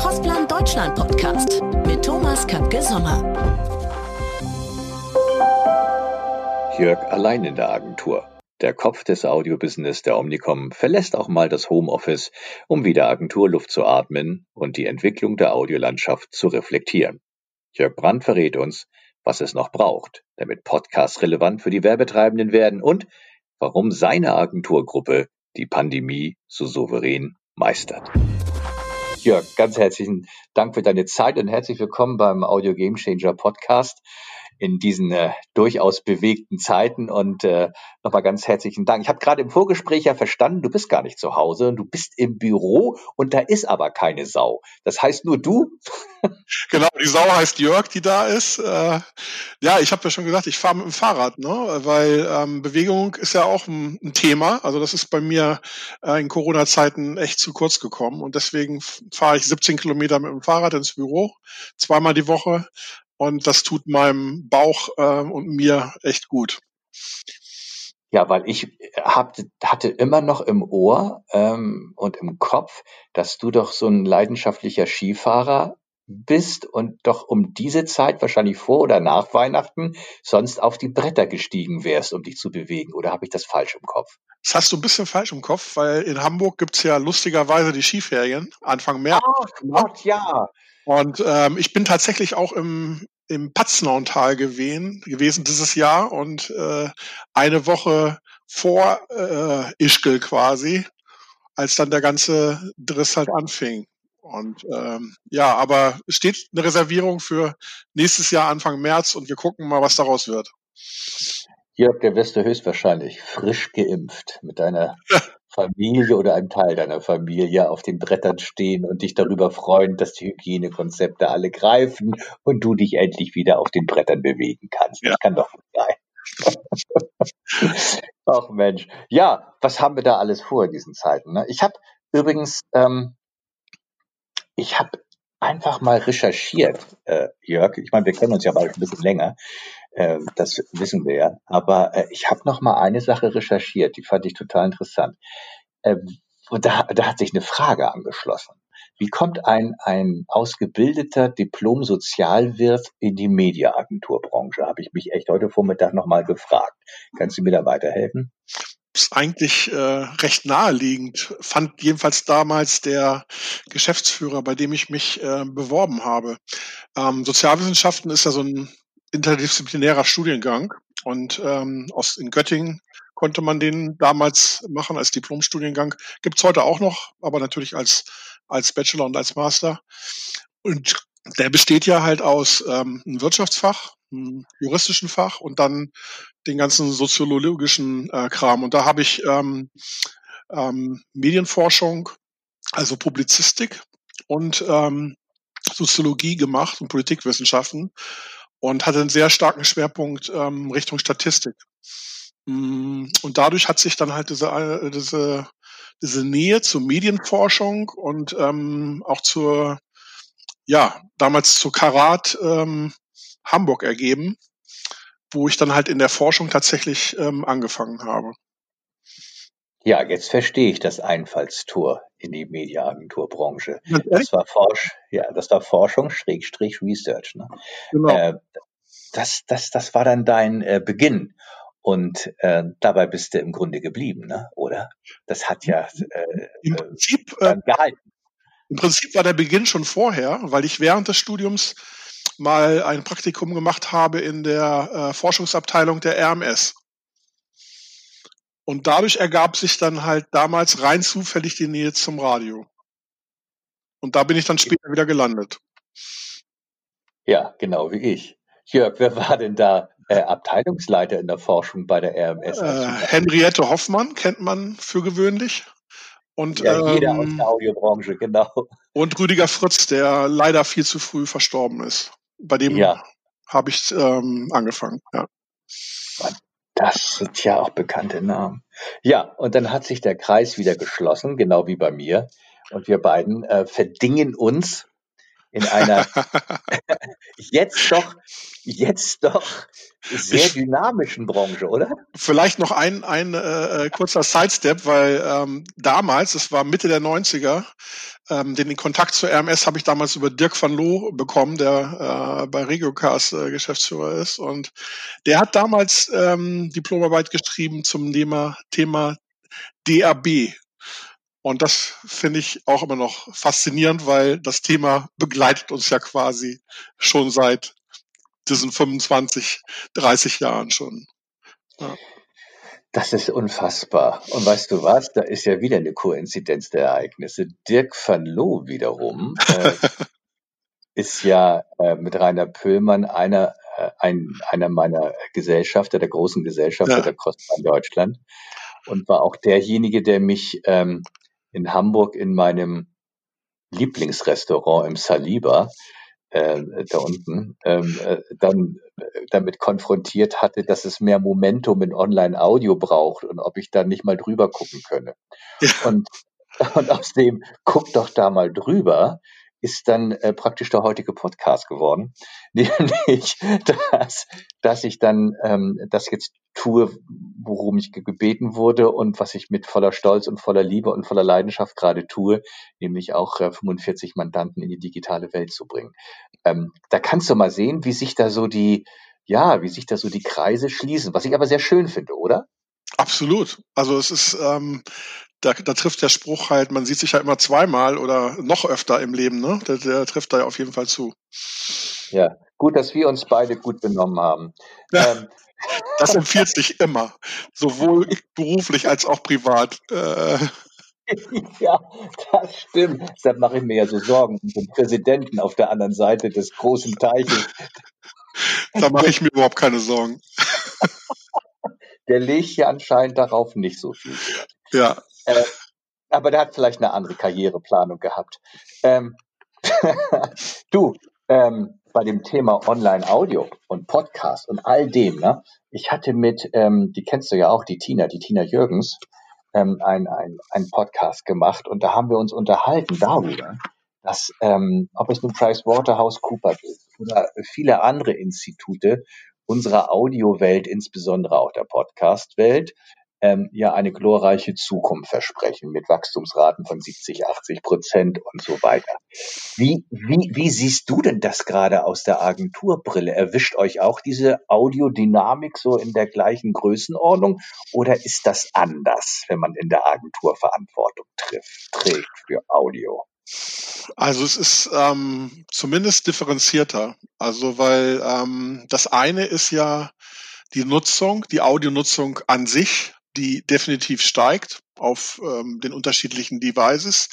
Crossplan Deutschland Podcast mit Thomas Köpke-Sommer. Jörg allein in der Agentur. Der Kopf des Audiobusiness der Omnicom verlässt auch mal das Homeoffice, um wieder Agenturluft zu atmen und die Entwicklung der Audiolandschaft zu reflektieren. Jörg Brandt verrät uns, was es noch braucht, damit Podcasts relevant für die Werbetreibenden werden und warum seine Agenturgruppe die Pandemie so souverän meistert. Jörg, ganz herzlichen Dank für deine Zeit und herzlich willkommen beim Audio Game Changer Podcast in diesen äh, durchaus bewegten Zeiten. Und äh, nochmal ganz herzlichen Dank. Ich habe gerade im Vorgespräch ja verstanden, du bist gar nicht zu Hause, du bist im Büro und da ist aber keine Sau. Das heißt nur du. genau, die Sau heißt Jörg, die da ist. Äh, ja, ich habe ja schon gesagt, ich fahre mit dem Fahrrad, ne? weil ähm, Bewegung ist ja auch ein, ein Thema. Also das ist bei mir äh, in Corona-Zeiten echt zu kurz gekommen und deswegen fahre ich 17 Kilometer mit dem Fahrrad ins Büro, zweimal die Woche und das tut meinem Bauch äh, und mir echt gut. Ja, weil ich hab, hatte immer noch im Ohr ähm, und im Kopf, dass du doch so ein leidenschaftlicher Skifahrer bist und doch um diese Zeit, wahrscheinlich vor oder nach Weihnachten, sonst auf die Bretter gestiegen wärst, um dich zu bewegen. Oder habe ich das falsch im Kopf? Das hast du ein bisschen falsch im Kopf, weil in Hamburg gibt's ja lustigerweise die Skiferien Anfang März. Ach Gott, ja. Und ähm, ich bin tatsächlich auch im, im Paznauntal gewesen, gewesen dieses Jahr und äh, eine Woche vor äh, Ischgl quasi, als dann der ganze Driss halt anfing. Und ähm, ja, aber es steht eine Reservierung für nächstes Jahr Anfang März und wir gucken mal, was daraus wird. Jörg, der wirst du höchstwahrscheinlich frisch geimpft mit deiner Familie oder einem Teil deiner Familie auf den Brettern stehen und dich darüber freuen, dass die Hygienekonzepte alle greifen und du dich endlich wieder auf den Brettern bewegen kannst. Ja. Das kann doch nicht sein. Ach Mensch. Ja, was haben wir da alles vor in diesen Zeiten? Ne? Ich habe übrigens, ähm, ich habe einfach mal recherchiert, äh, Jörg. Ich meine, wir kennen uns ja bald ein bisschen länger. Äh, das wissen wir ja. Aber äh, ich habe noch mal eine Sache recherchiert, die fand ich total interessant. Äh, und da, da hat sich eine Frage angeschlossen. Wie kommt ein, ein ausgebildeter Diplom-Sozialwirt in die Mediaagenturbranche? Habe ich mich echt heute Vormittag nochmal gefragt. Kannst du mir da weiterhelfen? Ist eigentlich äh, recht naheliegend, fand jedenfalls damals der Geschäftsführer, bei dem ich mich äh, beworben habe. Ähm, Sozialwissenschaften ist ja so ein interdisziplinärer Studiengang und ähm, aus in Göttingen konnte man den damals machen als Diplomstudiengang. Gibt's heute auch noch, aber natürlich als als Bachelor und als Master. Und der besteht ja halt aus ähm, einem Wirtschaftsfach, juristischen Fach und dann den ganzen soziologischen äh, Kram. Und da habe ich ähm, ähm, Medienforschung, also Publizistik und ähm, Soziologie gemacht und Politikwissenschaften und hatte einen sehr starken Schwerpunkt ähm, Richtung Statistik. Mm, und dadurch hat sich dann halt diese, äh, diese, diese Nähe zur Medienforschung und ähm, auch zur, ja, damals zu Karat ähm, Hamburg ergeben, wo ich dann halt in der Forschung tatsächlich ähm, angefangen habe. Ja, jetzt verstehe ich das Einfallstor in die Mediaagenturbranche. Das war Forsch, ja, das war Forschung Schrägstrich Research. Ne? Genau. Äh, das, das, das war dann dein äh, Beginn. Und äh, dabei bist du im Grunde geblieben, ne? oder? Das hat ja äh, Im Prinzip, äh, gehalten. Im Prinzip war der Beginn schon vorher, weil ich während des Studiums mal ein Praktikum gemacht habe in der äh, Forschungsabteilung der RMS. Und dadurch ergab sich dann halt damals rein zufällig die Nähe zum Radio. Und da bin ich dann später wieder gelandet. Ja, genau wie ich. Jörg, wer war denn da äh, Abteilungsleiter in der Forschung bei der RMS? Äh, Henriette Hoffmann kennt man für gewöhnlich. Und, ja, jeder ähm, aus der Audiobranche, genau. Und Rüdiger Fritz, der leider viel zu früh verstorben ist. Bei dem ja. habe ich ähm, angefangen, ja. Das sind ja auch bekannte Namen. Ja, und dann hat sich der Kreis wieder geschlossen, genau wie bei mir. Und wir beiden äh, verdingen uns in einer jetzt doch, jetzt doch sehr dynamischen Branche, oder? Vielleicht noch ein, ein äh, äh kurzer Sidestep, weil ähm, damals, es war Mitte der 90er, ähm, den Kontakt zur RMS habe ich damals über Dirk van Loo bekommen, der äh, bei Regiocast äh, Geschäftsführer ist. Und der hat damals ähm, Diplomarbeit geschrieben zum Thema, Thema DAB, und das finde ich auch immer noch faszinierend, weil das Thema begleitet uns ja quasi schon seit diesen 25, 30 Jahren schon. Ja. Das ist unfassbar. Und weißt du was? Da ist ja wieder eine Koinzidenz der Ereignisse. Dirk van Loo wiederum äh, ist ja äh, mit Rainer Pöhlmann einer, äh, ein, einer meiner Gesellschafter, der großen Gesellschafter ja. der Crossbahn Deutschland und war auch derjenige, der mich ähm, in Hamburg in meinem Lieblingsrestaurant im Saliba, äh, da unten, ähm, äh, dann äh, damit konfrontiert hatte, dass es mehr Momentum in Online-Audio braucht und ob ich da nicht mal drüber gucken könne. Ja. Und, und aus dem, guck doch da mal drüber, ist dann äh, praktisch der heutige Podcast geworden, nämlich dass, dass ich dann ähm, das jetzt tue, worum ich gebeten wurde und was ich mit voller Stolz und voller Liebe und voller Leidenschaft gerade tue, nämlich auch äh, 45 Mandanten in die digitale Welt zu bringen. Ähm, da kannst du mal sehen, wie sich da so die, ja, wie sich da so die Kreise schließen, was ich aber sehr schön finde, oder? Absolut. Also es ist ähm, da, da trifft der Spruch halt, man sieht sich ja immer zweimal oder noch öfter im Leben, ne? Der, der trifft da auf jeden Fall zu. Ja, gut, dass wir uns beide gut benommen haben. Ja, ähm. Das empfiehlt sich immer, sowohl beruflich als auch privat. Äh. Ja, das stimmt. Deshalb mache ich mir ja so Sorgen um den Präsidenten auf der anderen Seite des großen Teiches. Da mache ich mir überhaupt keine Sorgen. Der legt hier anscheinend darauf nicht so viel. Ja, äh, aber der hat vielleicht eine andere Karriereplanung gehabt. Ähm, du, ähm, bei dem Thema Online-Audio und Podcast und all dem, ne? Ich hatte mit, ähm, die kennst du ja auch, die Tina, die Tina Jürgens, ähm, ein, ein, ein Podcast gemacht und da haben wir uns unterhalten darüber, dass, ähm, ob es nun PricewaterhouseCoopers ist oder viele andere Institute unserer Audiowelt, insbesondere auch der Podcast-Welt, ähm, ja eine glorreiche Zukunft versprechen mit Wachstumsraten von 70, 80 Prozent und so weiter. Wie, wie, wie siehst du denn das gerade aus der Agenturbrille? Erwischt euch auch diese Audiodynamik so in der gleichen Größenordnung oder ist das anders, wenn man in der Agentur Verantwortung trifft, trägt für Audio? Also es ist ähm, zumindest differenzierter. Also weil ähm, das eine ist ja die Nutzung, die Audionutzung an sich die definitiv steigt auf ähm, den unterschiedlichen Devices.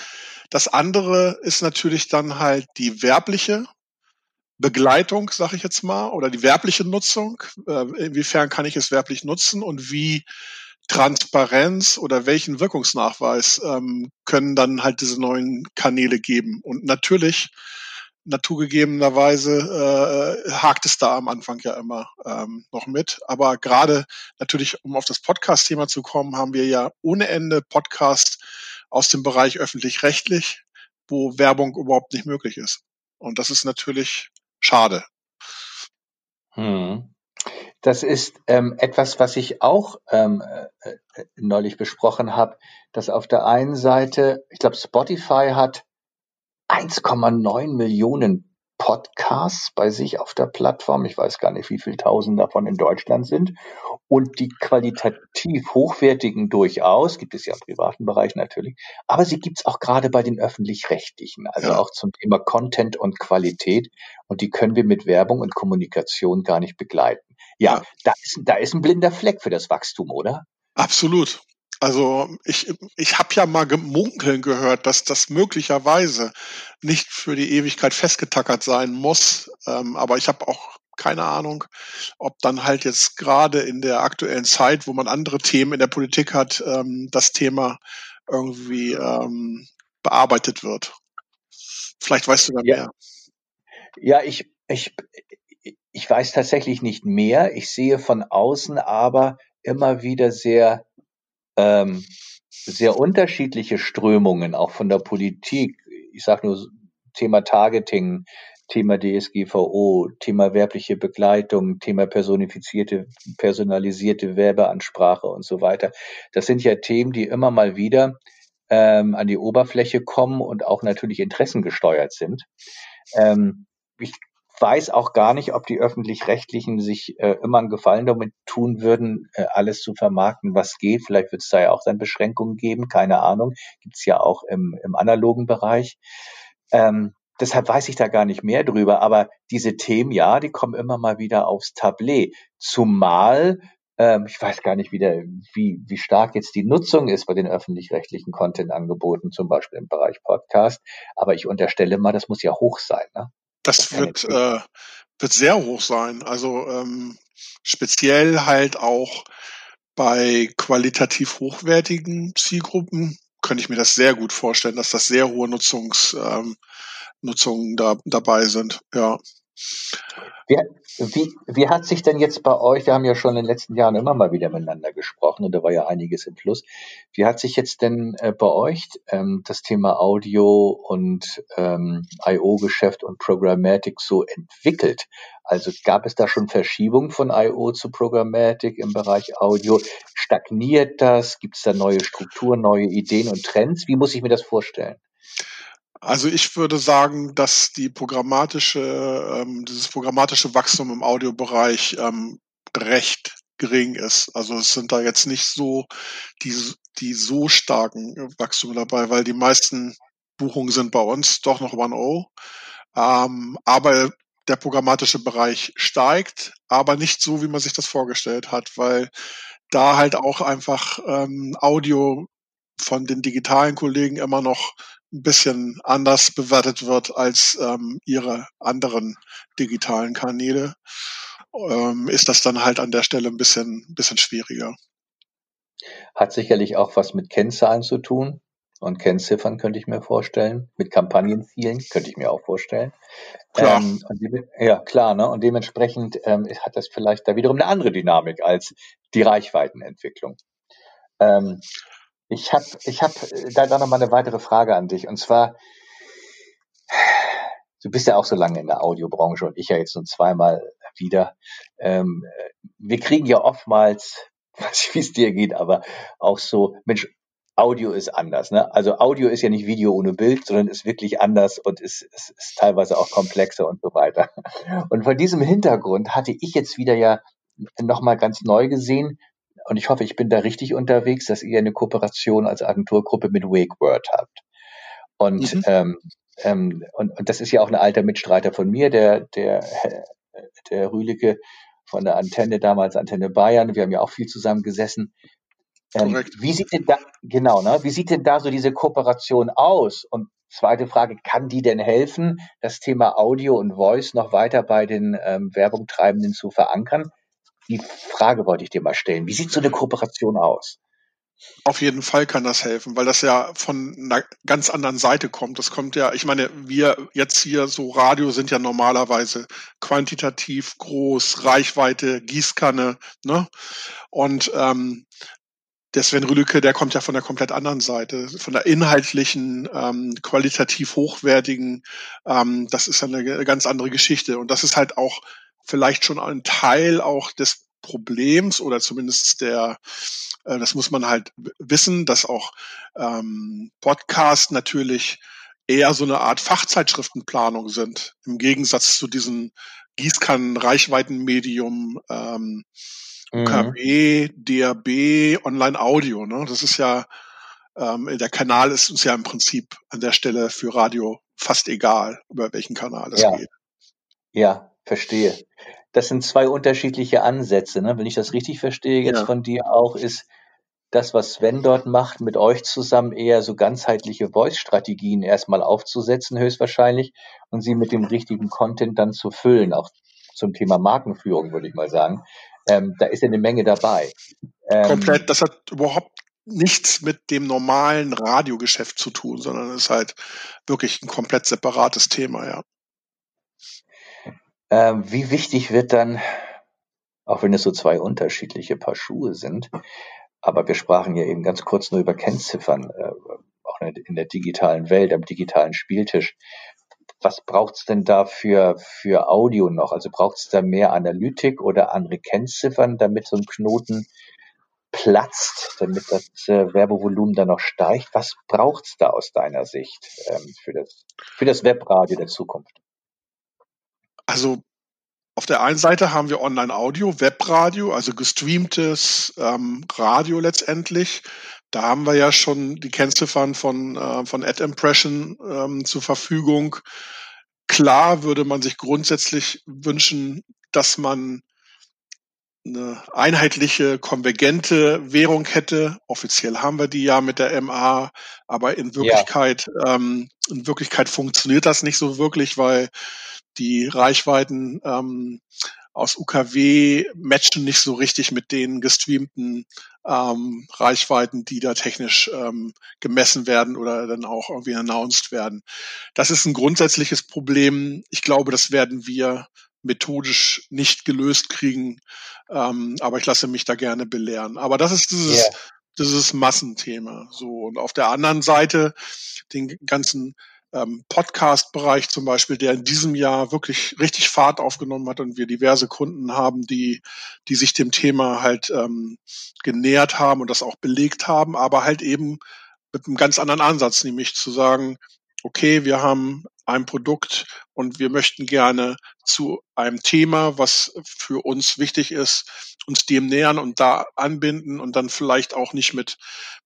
Das andere ist natürlich dann halt die werbliche Begleitung, sage ich jetzt mal, oder die werbliche Nutzung. Äh, inwiefern kann ich es werblich nutzen und wie Transparenz oder welchen Wirkungsnachweis ähm, können dann halt diese neuen Kanäle geben. Und natürlich naturgegebenerweise äh, hakt es da am Anfang ja immer ähm, noch mit. Aber gerade natürlich, um auf das Podcast-Thema zu kommen, haben wir ja ohne Ende Podcast aus dem Bereich öffentlich-rechtlich, wo Werbung überhaupt nicht möglich ist. Und das ist natürlich schade. Hm. Das ist ähm, etwas, was ich auch ähm, äh, äh neulich besprochen habe, dass auf der einen Seite, ich glaube, Spotify hat 1,9 Millionen Podcasts bei sich auf der Plattform. Ich weiß gar nicht, wie viele tausend davon in Deutschland sind. Und die qualitativ hochwertigen durchaus, gibt es ja im privaten Bereich natürlich, aber sie gibt es auch gerade bei den öffentlich-rechtlichen, also ja. auch zum Thema Content und Qualität. Und die können wir mit Werbung und Kommunikation gar nicht begleiten. Ja, ja. Da, ist, da ist ein blinder Fleck für das Wachstum, oder? Absolut. Also ich, ich habe ja mal gemunkeln gehört, dass das möglicherweise nicht für die Ewigkeit festgetackert sein muss. Ähm, aber ich habe auch keine Ahnung, ob dann halt jetzt gerade in der aktuellen Zeit, wo man andere Themen in der Politik hat, ähm, das Thema irgendwie ähm, bearbeitet wird. Vielleicht weißt du da ja. mehr. Ja, ich, ich, ich weiß tatsächlich nicht mehr. Ich sehe von außen aber immer wieder sehr ähm, sehr unterschiedliche Strömungen, auch von der Politik. Ich sage nur Thema Targeting, Thema DSGVO, Thema werbliche Begleitung, Thema personifizierte, personalisierte Werbeansprache und so weiter. Das sind ja Themen, die immer mal wieder ähm, an die Oberfläche kommen und auch natürlich interessengesteuert sind. Ähm, ich weiß auch gar nicht, ob die öffentlich-rechtlichen sich äh, immer einen Gefallen damit tun würden, äh, alles zu vermarkten, was geht. Vielleicht wird es da ja auch dann Beschränkungen geben, keine Ahnung. Gibt's ja auch im, im analogen Bereich. Ähm, deshalb weiß ich da gar nicht mehr drüber. Aber diese Themen, ja, die kommen immer mal wieder aufs Tablet. Zumal ähm, ich weiß gar nicht, wie, der, wie, wie stark jetzt die Nutzung ist bei den öffentlich-rechtlichen Content-Angeboten, zum Beispiel im Bereich Podcast. Aber ich unterstelle mal, das muss ja hoch sein. Ne? Das wird, äh, wird sehr hoch sein. Also ähm, speziell halt auch bei qualitativ hochwertigen Zielgruppen könnte ich mir das sehr gut vorstellen, dass das sehr hohe Nutzungs, ähm, Nutzungen da, dabei sind. Ja. Wie, wie, wie hat sich denn jetzt bei euch, wir haben ja schon in den letzten Jahren immer mal wieder miteinander gesprochen und da war ja einiges im Fluss. Wie hat sich jetzt denn äh, bei euch ähm, das Thema Audio und ähm, IO-Geschäft und Programmatic so entwickelt? Also gab es da schon Verschiebungen von IO zu Programmatic im Bereich Audio? Stagniert das? Gibt es da neue Strukturen, neue Ideen und Trends? Wie muss ich mir das vorstellen? Also ich würde sagen, dass die programmatische, ähm, dieses programmatische Wachstum im Audiobereich ähm, recht gering ist. Also es sind da jetzt nicht so die, die so starken Wachstum dabei, weil die meisten Buchungen sind bei uns doch noch One-O. Ähm, aber der programmatische Bereich steigt, aber nicht so, wie man sich das vorgestellt hat, weil da halt auch einfach ähm, Audio von den digitalen Kollegen immer noch ein bisschen anders bewertet wird als ähm, ihre anderen digitalen Kanäle, ähm, ist das dann halt an der Stelle ein bisschen, bisschen schwieriger. Hat sicherlich auch was mit Kennzahlen zu tun und Kennziffern könnte ich mir vorstellen. Mit Kampagnenzielen könnte ich mir auch vorstellen. Klar. Ähm, ja, klar, ne? Und dementsprechend ähm, hat das vielleicht da wiederum eine andere Dynamik als die Reichweitenentwicklung. Ähm, ich habe ich hab äh, da, da noch mal eine weitere Frage an dich. Und zwar, du bist ja auch so lange in der Audiobranche und ich ja jetzt nur zweimal wieder. Ähm, wir kriegen ja oftmals, weiß ich, wie es dir geht, aber auch so, Mensch, Audio ist anders. Ne? Also Audio ist ja nicht Video ohne Bild, sondern ist wirklich anders und ist, ist, ist teilweise auch komplexer und so weiter. Und von diesem Hintergrund hatte ich jetzt wieder ja nochmal ganz neu gesehen, und ich hoffe, ich bin da richtig unterwegs, dass ihr eine Kooperation als Agenturgruppe mit WakeWord habt. Und, mhm. ähm, ähm, und, und das ist ja auch ein alter Mitstreiter von mir, der, der, der Rühlicke von der Antenne, damals Antenne Bayern. Wir haben ja auch viel zusammen gesessen. Ähm, wie sieht denn da, genau, ne? Wie sieht denn da so diese Kooperation aus? Und zweite Frage, kann die denn helfen, das Thema Audio und Voice noch weiter bei den ähm, Werbungtreibenden zu verankern? Die Frage wollte ich dir mal stellen. Wie sieht so eine Kooperation aus? Auf jeden Fall kann das helfen, weil das ja von einer ganz anderen Seite kommt. Das kommt ja, ich meine, wir jetzt hier so Radio sind ja normalerweise quantitativ groß, Reichweite, Gießkanne, ne? Und ähm, der Sven Rüdecke, der kommt ja von der komplett anderen Seite, von der inhaltlichen, ähm, qualitativ hochwertigen. Ähm, das ist eine ganz andere Geschichte. Und das ist halt auch vielleicht schon ein Teil auch des Problems oder zumindest der, äh, das muss man halt wissen, dass auch ähm, Podcasts natürlich eher so eine Art Fachzeitschriftenplanung sind, im Gegensatz zu diesen Gießkannen-Reichweitenmedium ähm, UKW, mhm. DAB, Online-Audio. Ne? Das ist ja, ähm, der Kanal ist uns ja im Prinzip an der Stelle für Radio fast egal, über welchen Kanal es ja. geht. Ja, verstehe das sind zwei unterschiedliche Ansätze. Ne? Wenn ich das richtig verstehe, jetzt ja. von dir auch, ist das, was Sven dort macht, mit euch zusammen eher so ganzheitliche Voice-Strategien erstmal aufzusetzen, höchstwahrscheinlich, und sie mit dem richtigen Content dann zu füllen, auch zum Thema Markenführung, würde ich mal sagen. Ähm, da ist ja eine Menge dabei. Ähm, Komplett, das hat überhaupt nichts mit dem normalen Radiogeschäft zu tun, sondern ist halt wirklich ein komplett separates Thema, ja. Ähm, wie wichtig wird dann, auch wenn es so zwei unterschiedliche Paar Schuhe sind, aber wir sprachen ja eben ganz kurz nur über Kennziffern, äh, auch in der digitalen Welt, am digitalen Spieltisch. was braucht's denn da für, für Audio noch? Also braucht's da mehr Analytik oder andere Kennziffern, damit so ein Knoten platzt, damit das äh, Werbevolumen dann noch steigt? Was braucht's da aus deiner Sicht ähm, für, das, für das Webradio der Zukunft? Also auf der einen Seite haben wir Online-Audio, Webradio, also gestreamtes ähm, Radio letztendlich. Da haben wir ja schon die Kennziffern von, äh, von Ad Impression ähm, zur Verfügung. Klar würde man sich grundsätzlich wünschen, dass man eine einheitliche, konvergente Währung hätte. Offiziell haben wir die ja mit der MA, aber in Wirklichkeit, ja. ähm, in Wirklichkeit funktioniert das nicht so wirklich, weil die Reichweiten ähm, aus UKW matchen nicht so richtig mit den gestreamten ähm, Reichweiten, die da technisch ähm, gemessen werden oder dann auch irgendwie announced werden. Das ist ein grundsätzliches Problem. Ich glaube, das werden wir methodisch nicht gelöst kriegen, ähm, aber ich lasse mich da gerne belehren. Aber das ist dieses, yeah. dieses Massenthema. So und auf der anderen Seite den ganzen ähm, Podcast-Bereich zum Beispiel, der in diesem Jahr wirklich richtig Fahrt aufgenommen hat und wir diverse Kunden haben, die, die sich dem Thema halt ähm, genähert haben und das auch belegt haben, aber halt eben mit einem ganz anderen Ansatz, nämlich zu sagen, okay, wir haben ein Produkt und wir möchten gerne zu einem Thema, was für uns wichtig ist, uns dem nähern und da anbinden und dann vielleicht auch nicht mit,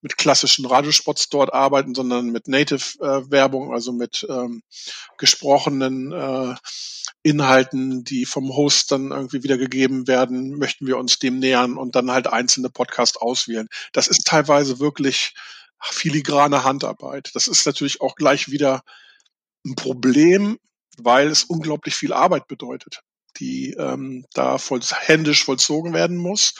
mit klassischen Radiospots dort arbeiten, sondern mit Native-Werbung, äh, also mit ähm, gesprochenen äh, Inhalten, die vom Host dann irgendwie wiedergegeben werden, möchten wir uns dem nähern und dann halt einzelne Podcasts auswählen. Das ist teilweise wirklich filigrane Handarbeit. Das ist natürlich auch gleich wieder ein Problem, weil es unglaublich viel Arbeit bedeutet, die ähm, da voll, händisch vollzogen werden muss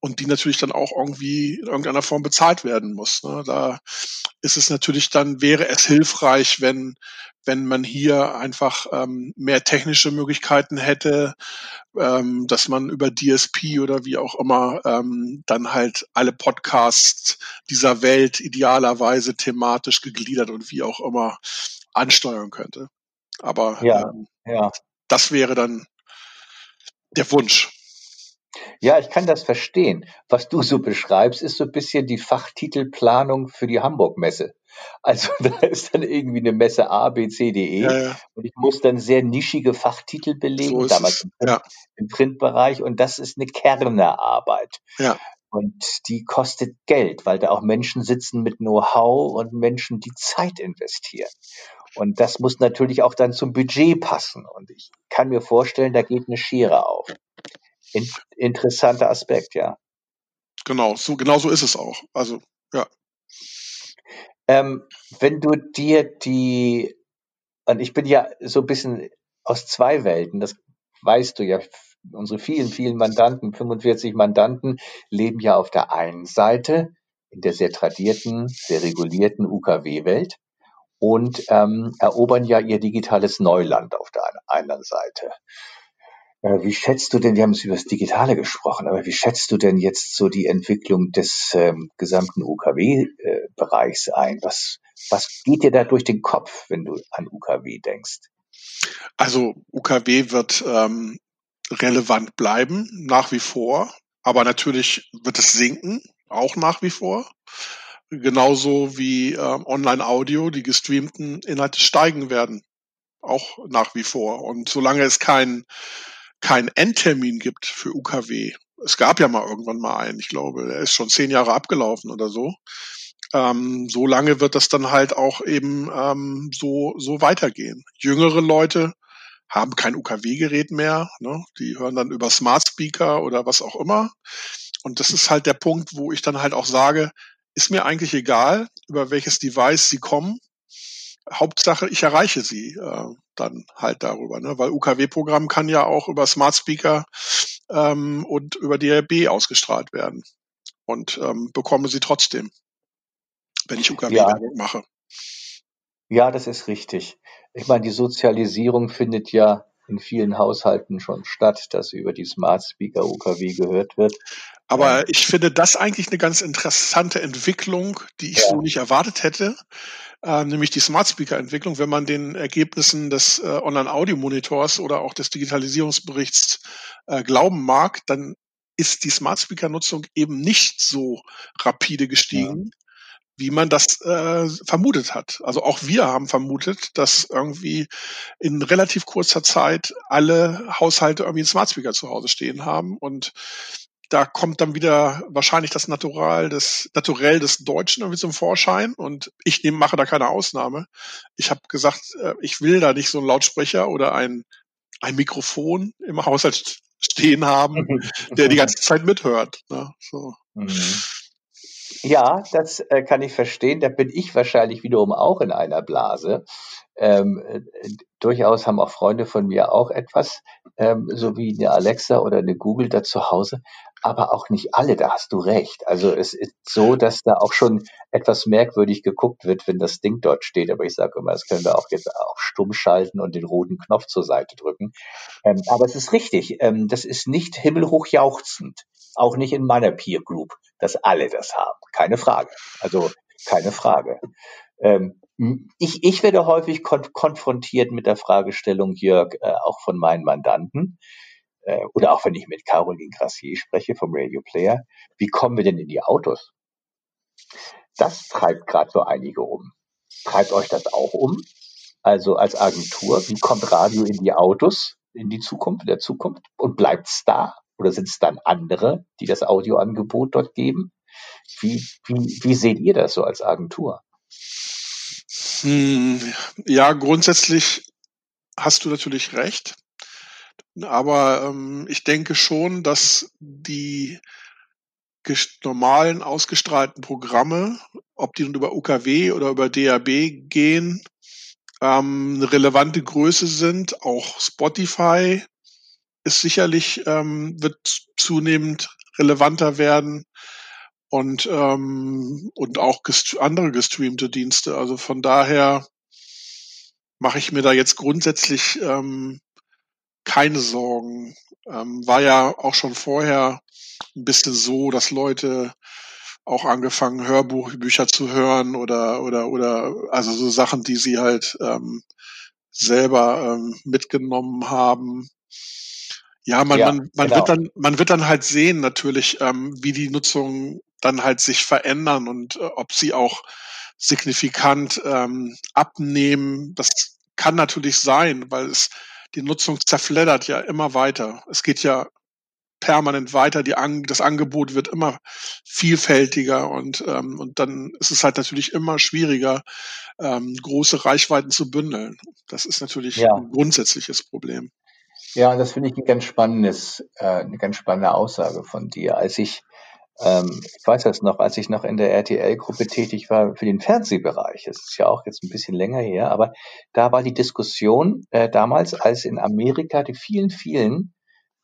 und die natürlich dann auch irgendwie in irgendeiner Form bezahlt werden muss. Ne? Da ist es natürlich dann, wäre es hilfreich, wenn, wenn man hier einfach ähm, mehr technische Möglichkeiten hätte, ähm, dass man über DSP oder wie auch immer ähm, dann halt alle Podcasts dieser Welt idealerweise thematisch gegliedert und wie auch immer ansteuern könnte. Aber ja, ähm, ja. das wäre dann der Wunsch. Ja, ich kann das verstehen. Was du so beschreibst, ist so ein bisschen die Fachtitelplanung für die Hamburg-Messe. Also da ist dann irgendwie eine Messe A, B, C, D, E ja, ja. und ich muss dann sehr nischige Fachtitel belegen, so damals im, ja. im, Printbereich und das ist eine Kernerarbeit. Ja. Und die kostet Geld, weil da auch Menschen sitzen mit Know-how und Menschen, die Zeit investieren. Und das muss natürlich auch dann zum Budget passen. Und ich kann mir vorstellen, da geht eine Schere auf. In, interessanter Aspekt, ja. Genau, so, genau so ist es auch. Also, ja. Ähm, wenn du dir die, und ich bin ja so ein bisschen aus zwei Welten, das weißt du ja, unsere vielen, vielen Mandanten, 45 Mandanten, leben ja auf der einen Seite in der sehr tradierten, sehr regulierten UKW-Welt und ähm, erobern ja ihr digitales Neuland auf der anderen Seite. Äh, wie schätzt du denn, wir haben es über das Digitale gesprochen, aber wie schätzt du denn jetzt so die Entwicklung des ähm, gesamten UKW-Bereichs äh, ein? Was, was geht dir da durch den Kopf, wenn du an UKW denkst? Also UKW wird ähm, relevant bleiben, nach wie vor, aber natürlich wird es sinken, auch nach wie vor. Genauso wie ähm, Online-Audio, die gestreamten Inhalte steigen werden. Auch nach wie vor. Und solange es keinen kein Endtermin gibt für UKW, es gab ja mal irgendwann mal einen, ich glaube, der ist schon zehn Jahre abgelaufen oder so. Ähm, so lange wird das dann halt auch eben ähm, so, so weitergehen. Jüngere Leute haben kein UKW-Gerät mehr, ne? die hören dann über Smart Speaker oder was auch immer. Und das ist halt der Punkt, wo ich dann halt auch sage, ist mir eigentlich egal, über welches Device sie kommen. Hauptsache, ich erreiche sie äh, dann halt darüber, ne? weil UKW-Programm kann ja auch über Smart Speaker ähm, und über DRB ausgestrahlt werden und ähm, bekomme sie trotzdem, wenn ich UKW ja. mache. Ja, das ist richtig. Ich meine, die Sozialisierung findet ja in vielen Haushalten schon statt, dass über die Smart Speaker UKW gehört wird. Aber ähm, ich finde das eigentlich eine ganz interessante Entwicklung, die ich ja. so nicht erwartet hätte. äh, nämlich die Smart Speaker Entwicklung. Wenn man den Ergebnissen des äh, Online-Audio-Monitors oder auch des Digitalisierungsberichts äh, glauben mag, dann ist die Smart Speaker Nutzung eben nicht so rapide gestiegen, ja wie man das äh, vermutet hat. Also auch wir haben vermutet, dass irgendwie in relativ kurzer Zeit alle Haushalte irgendwie einen Smart Speaker zu Hause stehen haben und da kommt dann wieder wahrscheinlich das Natural des Naturell des Deutschen irgendwie zum Vorschein und ich nehme, mache da keine Ausnahme. Ich habe gesagt, äh, ich will da nicht so einen Lautsprecher oder ein ein Mikrofon im Haushalt stehen haben, der die ganze Zeit mithört. Ne? So. Mhm. Ja, das äh, kann ich verstehen. Da bin ich wahrscheinlich wiederum auch in einer Blase. Ähm, äh, durchaus haben auch Freunde von mir auch etwas, ähm, so wie eine Alexa oder eine Google da zu Hause, aber auch nicht alle, da hast du recht. Also es ist so, dass da auch schon etwas merkwürdig geguckt wird, wenn das Ding dort steht. Aber ich sage immer, das können wir auch jetzt auch stumm schalten und den roten Knopf zur Seite drücken. Ähm, aber es ist richtig, ähm, das ist nicht himmelhoch jauchzend, auch nicht in meiner Peer Group dass alle das haben. Keine Frage. Also keine Frage. Ähm, ich, ich werde häufig kon konfrontiert mit der Fragestellung, Jörg, äh, auch von meinen Mandanten, äh, oder auch wenn ich mit Caroline Grassier spreche vom Radio Player, wie kommen wir denn in die Autos? Das treibt gerade so einige um. Treibt euch das auch um? Also als Agentur, wie kommt Radio in die Autos in die Zukunft, in der Zukunft? Und bleibt's da? Oder sind es dann andere, die das Audioangebot dort geben? Wie, wie, wie seht ihr das so als Agentur? Hm, ja, grundsätzlich hast du natürlich recht. Aber ähm, ich denke schon, dass die normalen ausgestrahlten Programme, ob die nun über UKW oder über DAB gehen, ähm, eine relevante Größe sind. Auch Spotify ist sicherlich, ähm, wird zunehmend relevanter werden und, ähm, und auch gest andere gestreamte Dienste. Also von daher mache ich mir da jetzt grundsätzlich ähm, keine Sorgen. Ähm, war ja auch schon vorher ein bisschen so, dass Leute auch angefangen, Hörbuchbücher zu hören oder oder oder also so Sachen, die sie halt ähm, selber ähm, mitgenommen haben. Ja, man, ja, man, man genau. wird dann, man wird dann halt sehen natürlich, ähm, wie die Nutzung dann halt sich verändern und äh, ob sie auch signifikant ähm, abnehmen. Das kann natürlich sein, weil es die Nutzung zerfleddert ja immer weiter. Es geht ja permanent weiter, die An das Angebot wird immer vielfältiger und, ähm, und dann ist es halt natürlich immer schwieriger, ähm, große Reichweiten zu bündeln. Das ist natürlich ja. ein grundsätzliches Problem. Ja, das finde ich ein ganz spannendes, äh, eine ganz spannende Aussage von dir. Als ich, ähm, ich weiß das noch, als ich noch in der RTL-Gruppe tätig war für den Fernsehbereich, das ist ja auch jetzt ein bisschen länger her, aber da war die Diskussion äh, damals, als in Amerika die vielen, vielen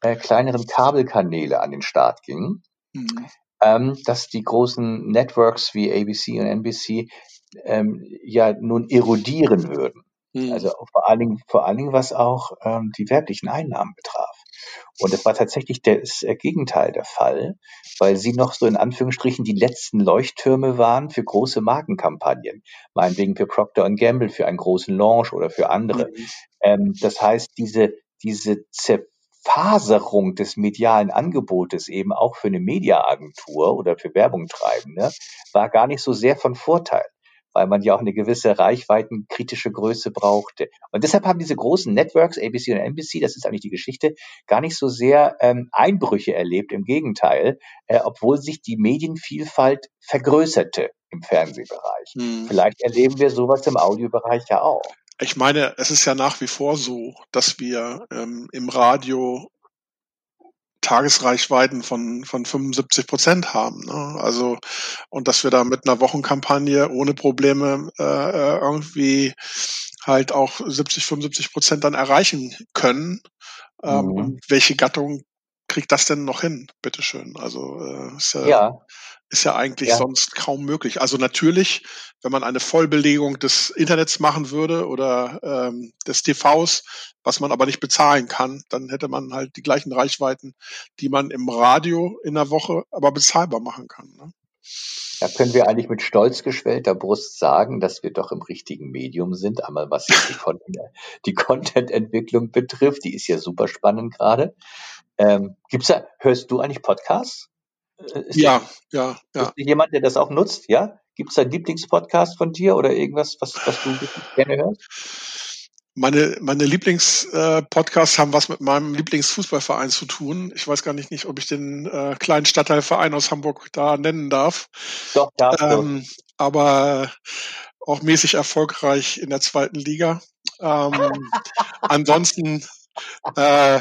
äh, kleineren Kabelkanäle an den Start gingen, mhm. ähm, dass die großen Networks wie ABC und NBC ähm, ja nun erodieren würden. Mhm. Also vor allen Dingen, vor allen Dingen, was auch ähm, die werblichen Einnahmen betraf. Und es war tatsächlich das Gegenteil der Fall, weil sie noch so in Anführungsstrichen die letzten Leuchttürme waren für große Markenkampagnen. Meinetwegen für Procter Gamble, für einen großen Launch oder für andere. Mhm. Ähm, das heißt, diese, diese Zerfaserung des medialen Angebotes eben auch für eine Mediaagentur oder für Werbung treibende war gar nicht so sehr von Vorteil weil man ja auch eine gewisse reichweitenkritische Größe brauchte. Und deshalb haben diese großen Networks, ABC und NBC, das ist eigentlich die Geschichte, gar nicht so sehr ähm, Einbrüche erlebt. Im Gegenteil, äh, obwohl sich die Medienvielfalt vergrößerte im Fernsehbereich. Hm. Vielleicht erleben wir sowas im Audiobereich ja auch. Ich meine, es ist ja nach wie vor so, dass wir ähm, im Radio Tagesreichweiten von, von 75 Prozent haben. Ne? Also, und dass wir da mit einer Wochenkampagne ohne Probleme äh, äh irgendwie halt auch 70, 75 Prozent dann erreichen können. Ähm, mhm. Welche Gattung kriegt das denn noch hin? Bitteschön. Also äh, ist ja, ja ist ja eigentlich ja. sonst kaum möglich. Also natürlich, wenn man eine Vollbelegung des Internets machen würde oder ähm, des TVs, was man aber nicht bezahlen kann, dann hätte man halt die gleichen Reichweiten, die man im Radio in der Woche aber bezahlbar machen kann. Ne? Da können wir eigentlich mit stolz geschwellter Brust sagen, dass wir doch im richtigen Medium sind. Einmal was die, Content, die Content-Entwicklung betrifft, die ist ja super spannend gerade. Ähm, gibt's da, hörst du eigentlich Podcasts? Äh, ist ja, ja, ja. Ist jemand, der das auch nutzt? Ja? Gibt es einen Lieblingspodcast von dir oder irgendwas, was, was du gerne hörst? Meine, meine Lieblingspodcasts äh, haben was mit meinem Lieblingsfußballverein zu tun. Ich weiß gar nicht, nicht ob ich den äh, kleinen Stadtteilverein aus Hamburg da nennen darf. Doch, darfst ähm, du. Aber auch mäßig erfolgreich in der zweiten Liga. Ähm, ansonsten äh,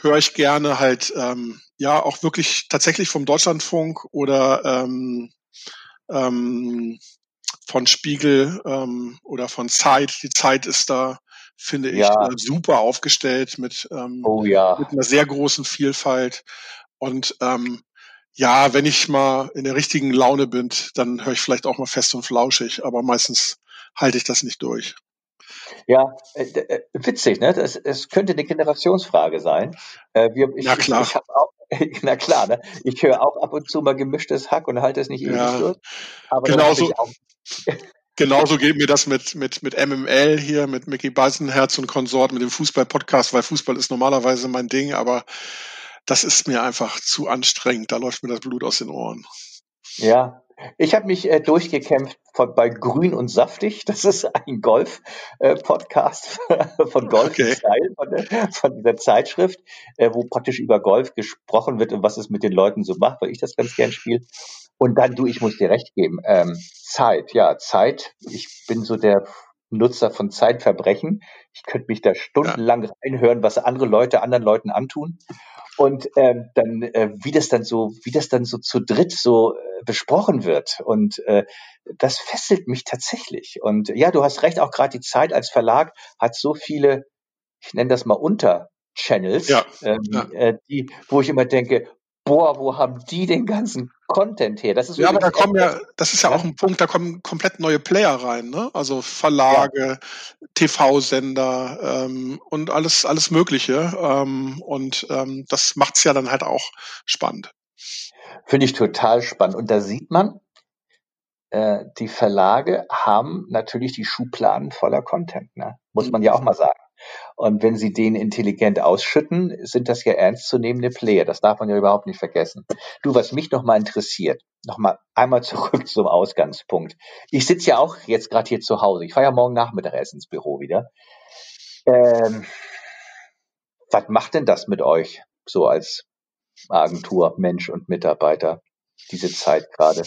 höre ich gerne halt ähm, ja auch wirklich tatsächlich vom Deutschlandfunk oder ähm, ähm, von Spiegel ähm, oder von Zeit. Die Zeit ist da, finde ich, ja. Äh, super aufgestellt mit, ähm, oh, ja. mit einer sehr großen Vielfalt. Und ähm, ja, wenn ich mal in der richtigen Laune bin, dann höre ich vielleicht auch mal fest und flauschig, aber meistens halte ich das nicht durch. Ja, äh, äh, witzig, ne? Das, es könnte eine Generationsfrage sein. Äh, wir, ich, na klar. Ich, ich auch, na klar, ne? Ich höre auch ab und zu mal gemischtes Hack und halte es nicht ewig ja. durch. Aber genauso, genauso geht mir das mit, mit, mit MML hier, mit Mickey Beisenherz und Konsort, mit dem Fußball-Podcast, weil Fußball ist normalerweise mein Ding, aber das ist mir einfach zu anstrengend. Da läuft mir das Blut aus den Ohren. Ja, ich habe mich äh, durchgekämpft von, bei Grün und Saftig. Das ist ein Golf-Podcast äh, von Golf okay. Style, von, der, von, dieser Zeitschrift, äh, wo praktisch über Golf gesprochen wird und was es mit den Leuten so macht, weil ich das ganz gern spiele. Und dann, du, ich muss dir recht geben, ähm, Zeit, ja, Zeit. Ich bin so der Nutzer von Zeitverbrechen. Ich könnte mich da stundenlang ja. reinhören, was andere Leute anderen Leuten antun. Und ähm, dann, äh, wie das dann so, wie das dann so zu dritt so äh, besprochen wird. Und äh, das fesselt mich tatsächlich. Und ja, du hast recht, auch gerade die Zeit als Verlag hat so viele, ich nenne das mal Unterchannels, ja, ähm, ja. Äh, die, wo ich immer denke, boah, wo haben die den ganzen Content her? Das ist ja, aber da kommen ja, das ist ja, ja, auch ein Punkt, da kommen komplett neue Player rein, ne? Also Verlage, ja. TV-Sender ähm, und alles, alles Mögliche. Ähm, und ähm, das macht's ja dann halt auch spannend. Finde ich total spannend. Und da sieht man, äh, die Verlage haben natürlich die Schubladen voller Content, ne? muss man ja auch mal sagen. Und wenn sie den intelligent ausschütten, sind das ja ernstzunehmende Player. Das darf man ja überhaupt nicht vergessen. Du, was mich noch mal interessiert, noch mal einmal zurück zum Ausgangspunkt. Ich sitze ja auch jetzt gerade hier zu Hause. Ich fahre ja morgen Nachmittag erst ins Büro wieder. Ähm, was macht denn das mit euch so als Agentur, Mensch und Mitarbeiter diese Zeit gerade?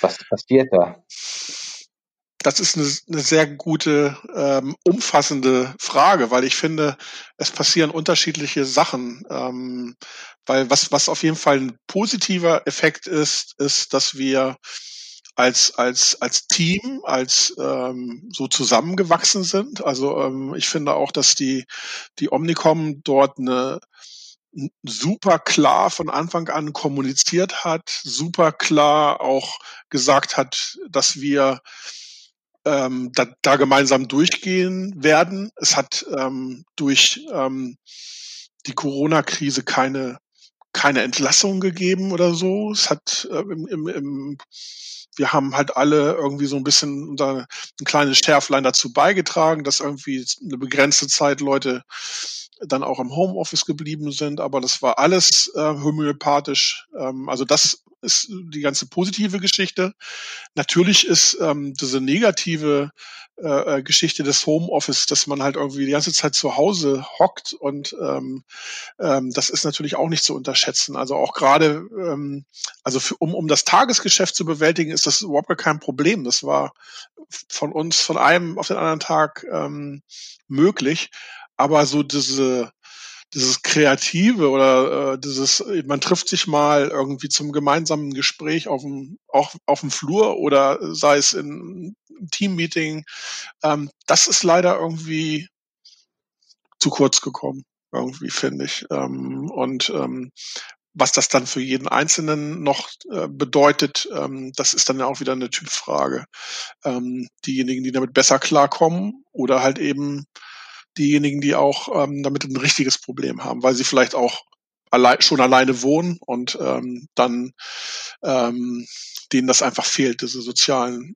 Was passiert da? Das ist eine, eine sehr gute, ähm, umfassende Frage, weil ich finde, es passieren unterschiedliche Sachen. Ähm, weil was, was auf jeden Fall ein positiver Effekt ist, ist, dass wir als, als, als Team, als ähm, so zusammengewachsen sind. Also ähm, ich finde auch, dass die, die Omnicom dort eine super klar von Anfang an kommuniziert hat, super klar auch gesagt hat, dass wir ähm, da, da gemeinsam durchgehen werden. Es hat ähm, durch ähm, die Corona-Krise keine keine Entlassung gegeben oder so. Es hat äh, im, im, im, wir haben halt alle irgendwie so ein bisschen unser, ein kleines Schärflein dazu beigetragen, dass irgendwie eine begrenzte Zeit Leute dann auch im Homeoffice geblieben sind, aber das war alles äh, homöopathisch. Ähm, also das ist die ganze positive Geschichte. Natürlich ist ähm, diese negative äh, äh, Geschichte des Homeoffice, dass man halt irgendwie die ganze Zeit zu Hause hockt und ähm, ähm, das ist natürlich auch nicht zu unterschätzen. Also auch gerade, ähm, also für, um, um das Tagesgeschäft zu bewältigen, ist das überhaupt gar kein Problem. Das war von uns von einem auf den anderen Tag ähm, möglich. Aber so diese dieses Kreative oder äh, dieses, man trifft sich mal irgendwie zum gemeinsamen Gespräch auf dem, auch auf dem Flur oder sei es in Teammeeting, ähm, das ist leider irgendwie zu kurz gekommen, irgendwie finde ich. Ähm, und ähm, was das dann für jeden Einzelnen noch äh, bedeutet, ähm, das ist dann ja auch wieder eine Typfrage. Ähm, diejenigen, die damit besser klarkommen oder halt eben diejenigen, die auch ähm, damit ein richtiges Problem haben, weil sie vielleicht auch allein, schon alleine wohnen und ähm, dann ähm, denen das einfach fehlt, diese sozialen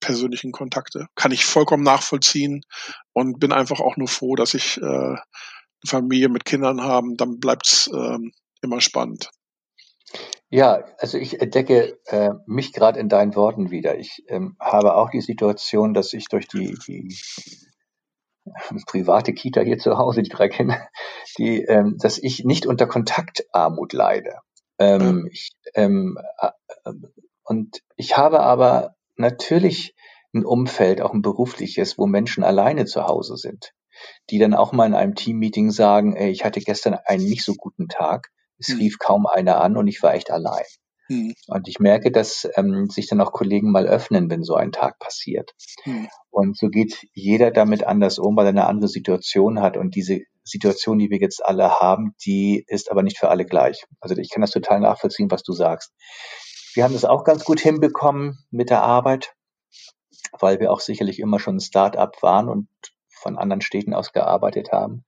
persönlichen Kontakte. Kann ich vollkommen nachvollziehen und bin einfach auch nur froh, dass ich äh, eine Familie mit Kindern haben. Dann bleibt's ähm, immer spannend. Ja, also ich entdecke äh, mich gerade in deinen Worten wieder. Ich ähm, habe auch die Situation, dass ich durch die, die private Kita hier zu Hause, die drei Kinder, die, ähm, dass ich nicht unter Kontaktarmut leide. Ähm, ich, ähm, äh, und ich habe aber natürlich ein Umfeld, auch ein berufliches, wo Menschen alleine zu Hause sind, die dann auch mal in einem Teammeeting sagen, ey, ich hatte gestern einen nicht so guten Tag, es hm. rief kaum einer an und ich war echt allein. Hm. Und ich merke, dass ähm, sich dann auch Kollegen mal öffnen, wenn so ein Tag passiert. Hm. Und so geht jeder damit anders um, weil er eine andere Situation hat. Und diese Situation, die wir jetzt alle haben, die ist aber nicht für alle gleich. Also ich kann das total nachvollziehen, was du sagst. Wir haben das auch ganz gut hinbekommen mit der Arbeit, weil wir auch sicherlich immer schon ein Start-up waren und von anderen Städten aus gearbeitet haben.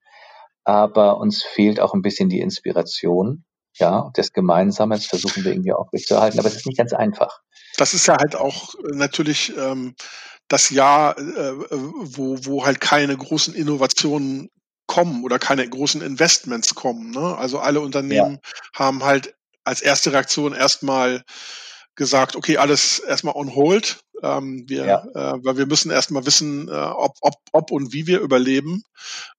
Aber uns fehlt auch ein bisschen die Inspiration ja, das Gemeinsame, das versuchen wir irgendwie aufrechtzuerhalten, aber es ist nicht ganz einfach. Das ist ja halt auch äh, natürlich ähm, das Jahr, äh, wo, wo halt keine großen Innovationen kommen oder keine großen Investments kommen. Ne? Also alle Unternehmen ja. haben halt als erste Reaktion erstmal gesagt, okay, alles erstmal on hold. Ähm, wir, ja. äh, weil wir müssen erstmal wissen, äh, ob, ob, ob und wie wir überleben,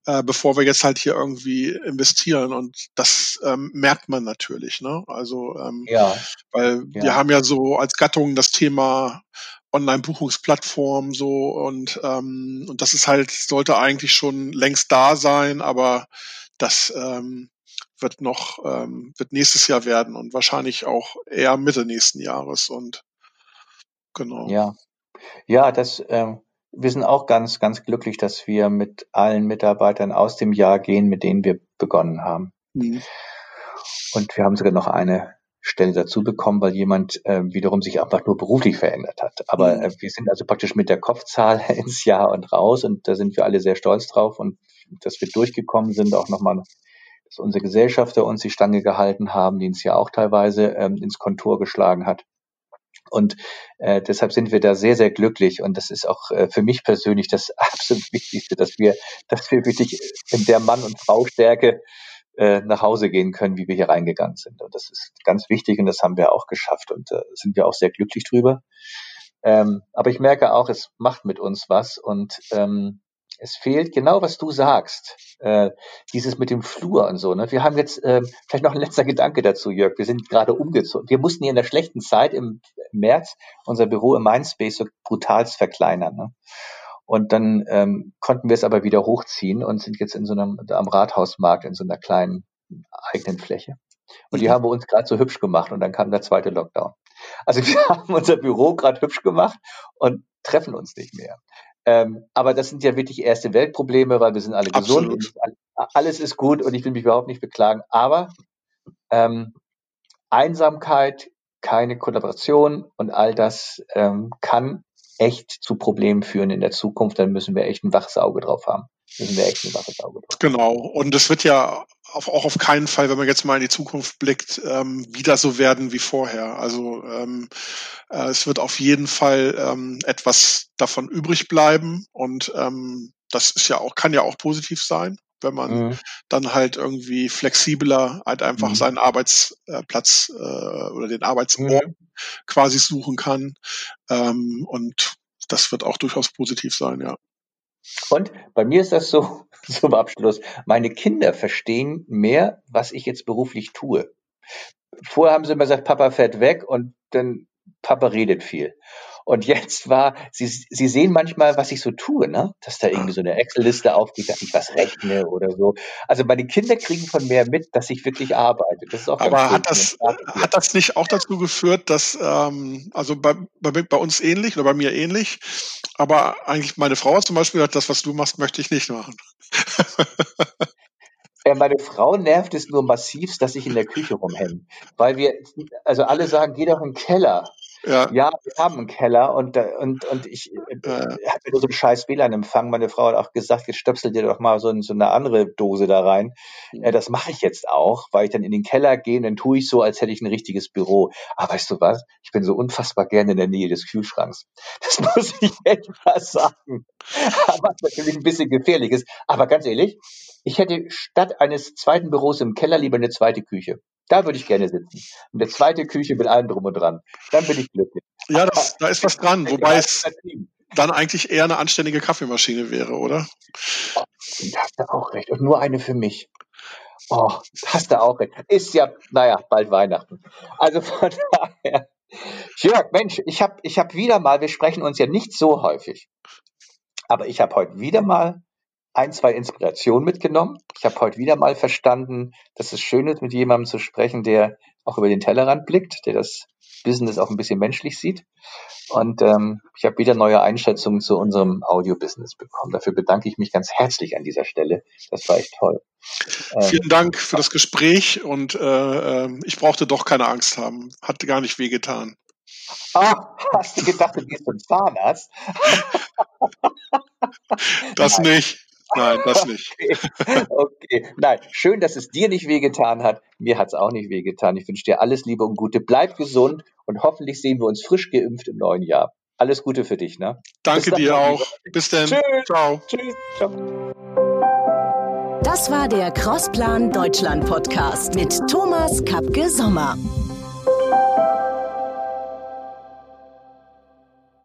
äh, bevor wir jetzt halt hier irgendwie investieren. Und das ähm, merkt man natürlich. Ne? Also, ähm, ja. weil ja. wir haben ja so als Gattung das Thema Online-Buchungsplattform so und ähm, und das ist halt sollte eigentlich schon längst da sein, aber das ähm, wird noch, ähm, wird nächstes Jahr werden und wahrscheinlich auch eher Mitte nächsten Jahres und genau. Ja. Ja, das, ähm, wir sind auch ganz, ganz glücklich, dass wir mit allen Mitarbeitern aus dem Jahr gehen, mit denen wir begonnen haben. Mhm. Und wir haben sogar noch eine Stelle dazu bekommen, weil jemand äh, wiederum sich einfach nur beruflich verändert hat. Aber mhm. äh, wir sind also praktisch mit der Kopfzahl ins Jahr und raus und da sind wir alle sehr stolz drauf und dass wir durchgekommen sind, auch nochmal dass unsere Gesellschafter uns die Stange gehalten haben, die uns ja auch teilweise ähm, ins Kontor geschlagen hat. Und äh, deshalb sind wir da sehr, sehr glücklich. Und das ist auch äh, für mich persönlich das absolut Wichtigste, dass wir, dass wir wirklich in der Mann- und Frau-Stärke äh, nach Hause gehen können, wie wir hier reingegangen sind. Und das ist ganz wichtig und das haben wir auch geschafft und äh, sind wir auch sehr glücklich drüber. Ähm, aber ich merke auch, es macht mit uns was und ähm, es fehlt genau, was du sagst. Äh, dieses mit dem Flur und so. Ne? Wir haben jetzt äh, vielleicht noch ein letzter Gedanke dazu, Jörg. Wir sind gerade umgezogen. Wir mussten hier in der schlechten Zeit im März unser Büro im Mindspace so brutalst verkleinern. Ne? Und dann ähm, konnten wir es aber wieder hochziehen und sind jetzt in so einem am Rathausmarkt in so einer kleinen eigenen Fläche. Und die mhm. haben wir uns gerade so hübsch gemacht und dann kam der zweite Lockdown. Also wir haben unser Büro gerade hübsch gemacht und treffen uns nicht mehr. Ähm, aber das sind ja wirklich erste Weltprobleme, weil wir sind alle gesund und alles ist gut und ich will mich überhaupt nicht beklagen. Aber ähm, Einsamkeit, keine Kollaboration und all das ähm, kann echt zu Problemen führen in der Zukunft. Dann müssen wir echt ein waches Auge drauf haben müssen wir echt ein waches Auge drauf. Genau. Und es wird ja auch auf keinen Fall, wenn man jetzt mal in die Zukunft blickt, ähm, wieder so werden wie vorher. Also ähm, äh, es wird auf jeden Fall ähm, etwas davon übrig bleiben und ähm, das ist ja auch, kann ja auch positiv sein, wenn man mhm. dann halt irgendwie flexibler halt einfach mhm. seinen Arbeitsplatz äh, oder den Arbeitsort mhm. quasi suchen kann. Ähm, und das wird auch durchaus positiv sein, ja. Und bei mir ist das so, zum Abschluss, meine Kinder verstehen mehr, was ich jetzt beruflich tue. Vorher haben sie immer gesagt, Papa fährt weg und dann Papa redet viel. Und jetzt war, sie, sie sehen manchmal, was ich so tue, ne? Dass da irgendwie so eine Excel-Liste aufgeht, dass ich was rechne oder so. Also meine Kinder kriegen von mir mit, dass ich wirklich arbeite. Das ist auch Aber hat das, hat das nicht auch dazu geführt, dass, ähm, also bei, bei, bei uns ähnlich oder bei mir ähnlich, aber eigentlich meine Frau zum Beispiel hat das, was du machst, möchte ich nicht machen. Meine Frau nervt es nur massivst, dass ich in der Küche rumhänge. Weil wir, also alle sagen, geh doch in den Keller. Ja. ja, wir haben einen Keller und, und, und ich äh, habe nur so einen scheiß WLAN-Empfang. Meine Frau hat auch gesagt, jetzt stöpsel dir doch mal so, so eine andere Dose da rein. Ja, das mache ich jetzt auch, weil ich dann in den Keller gehe und dann tue ich so, als hätte ich ein richtiges Büro. Aber weißt du was? Ich bin so unfassbar gerne in der Nähe des Kühlschranks. Das muss ich echt mal sagen. Was natürlich ein bisschen gefährlich ist. Aber ganz ehrlich, ich hätte statt eines zweiten Büros im Keller lieber eine zweite Küche. Da würde ich gerne sitzen. Und eine zweite Küche mit allem drum und dran. Dann bin ich glücklich. Ja, das, da ist was dran, wobei es dann eigentlich eher eine anständige Kaffeemaschine wäre, oder? Oh, da hast du auch recht. Und nur eine für mich. Oh, hast du auch recht. Ist ja, naja, bald Weihnachten. Also von daher. Jörg, Mensch, ich habe ich hab wieder mal, wir sprechen uns ja nicht so häufig, aber ich habe heute wieder mal ein, zwei Inspirationen mitgenommen. Ich habe heute wieder mal verstanden, dass es schön ist, mit jemandem zu sprechen, der auch über den Tellerrand blickt, der das Business auch ein bisschen menschlich sieht. Und ähm, ich habe wieder neue Einschätzungen zu unserem Audio-Business bekommen. Dafür bedanke ich mich ganz herzlich an dieser Stelle. Das war echt toll. Ähm, Vielen Dank für das Gespräch und äh, ähm, ich brauchte doch keine Angst haben. Hat gar nicht wehgetan. Ah, hast du gedacht, du gehst zum Zahnarzt? das Nein. nicht. Nein, das nicht. Okay. okay. Nein, schön, dass es dir nicht wehgetan hat. Mir hat es auch nicht wehgetan. Ich wünsche dir alles Liebe und Gute. Bleib gesund und hoffentlich sehen wir uns frisch geimpft im neuen Jahr. Alles Gute für dich, ne? Danke dir auch. Bis dann. Tschüss. Ciao. Tschüss. Ciao. Das war der Crossplan Deutschland Podcast mit Thomas Kapke Sommer.